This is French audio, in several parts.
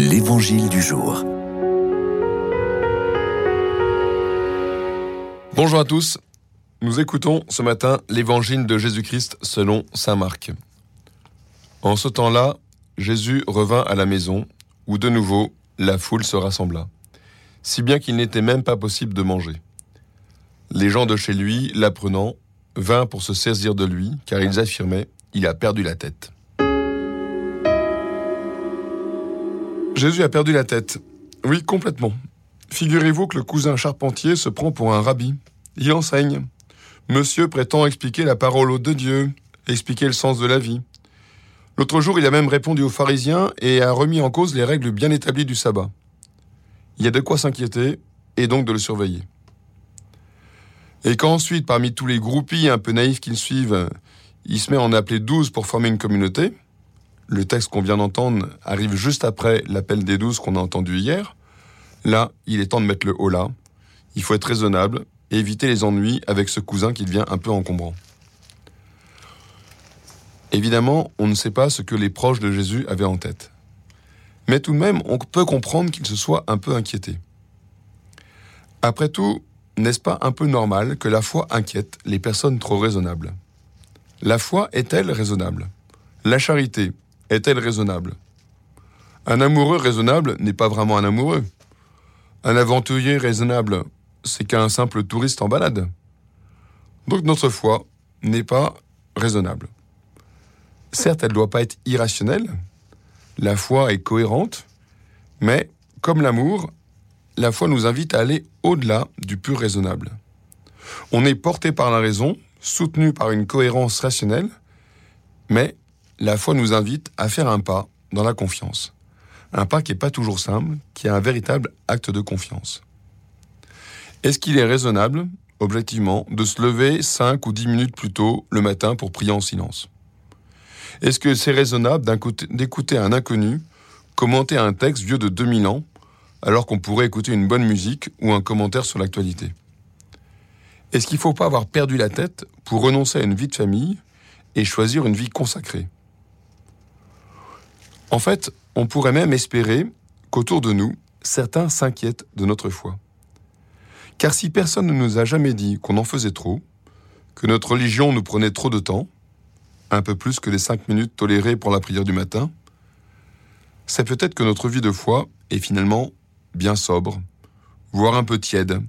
L'Évangile du jour. Bonjour à tous. Nous écoutons ce matin l'Évangile de Jésus-Christ selon Saint Marc. En ce temps-là, Jésus revint à la maison, où de nouveau la foule se rassembla, si bien qu'il n'était même pas possible de manger. Les gens de chez lui, l'apprenant, vinrent pour se saisir de lui, car ils affirmaient Il a perdu la tête. Jésus a perdu la tête. Oui, complètement. Figurez-vous que le cousin charpentier se prend pour un rabbi. Il enseigne. Monsieur prétend expliquer la parole de Dieu, expliquer le sens de la vie. L'autre jour, il a même répondu aux pharisiens et a remis en cause les règles bien établies du sabbat. Il y a de quoi s'inquiéter et donc de le surveiller. Et quand ensuite, parmi tous les groupies un peu naïfs qui le suivent, il se met à en appeler douze pour former une communauté, le texte qu'on vient d'entendre arrive juste après l'appel des douze qu'on a entendu hier. Là, il est temps de mettre le haut là. Il faut être raisonnable et éviter les ennuis avec ce cousin qui devient un peu encombrant. Évidemment, on ne sait pas ce que les proches de Jésus avaient en tête. Mais tout de même, on peut comprendre qu'il se soit un peu inquiété. Après tout, n'est-ce pas un peu normal que la foi inquiète les personnes trop raisonnables? La foi est-elle raisonnable? La charité est-elle raisonnable? Un amoureux raisonnable n'est pas vraiment un amoureux. Un aventurier raisonnable, c'est qu'un simple touriste en balade. Donc notre foi n'est pas raisonnable. Certes, elle ne doit pas être irrationnelle. La foi est cohérente, mais comme l'amour, la foi nous invite à aller au-delà du pur raisonnable. On est porté par la raison, soutenu par une cohérence rationnelle, mais la foi nous invite à faire un pas dans la confiance. Un pas qui n'est pas toujours simple, qui est un véritable acte de confiance. Est-ce qu'il est raisonnable, objectivement, de se lever 5 ou 10 minutes plus tôt le matin pour prier en silence? Est-ce que c'est raisonnable d'écouter un inconnu commenter un texte vieux de 2000 ans alors qu'on pourrait écouter une bonne musique ou un commentaire sur l'actualité? Est-ce qu'il ne faut pas avoir perdu la tête pour renoncer à une vie de famille et choisir une vie consacrée? En fait, on pourrait même espérer qu'autour de nous, certains s'inquiètent de notre foi. Car si personne ne nous a jamais dit qu'on en faisait trop, que notre religion nous prenait trop de temps, un peu plus que les cinq minutes tolérées pour la prière du matin, c'est peut-être que notre vie de foi est finalement bien sobre, voire un peu tiède,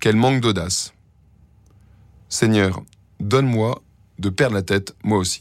qu'elle manque d'audace. Seigneur, donne-moi de perdre la tête, moi aussi.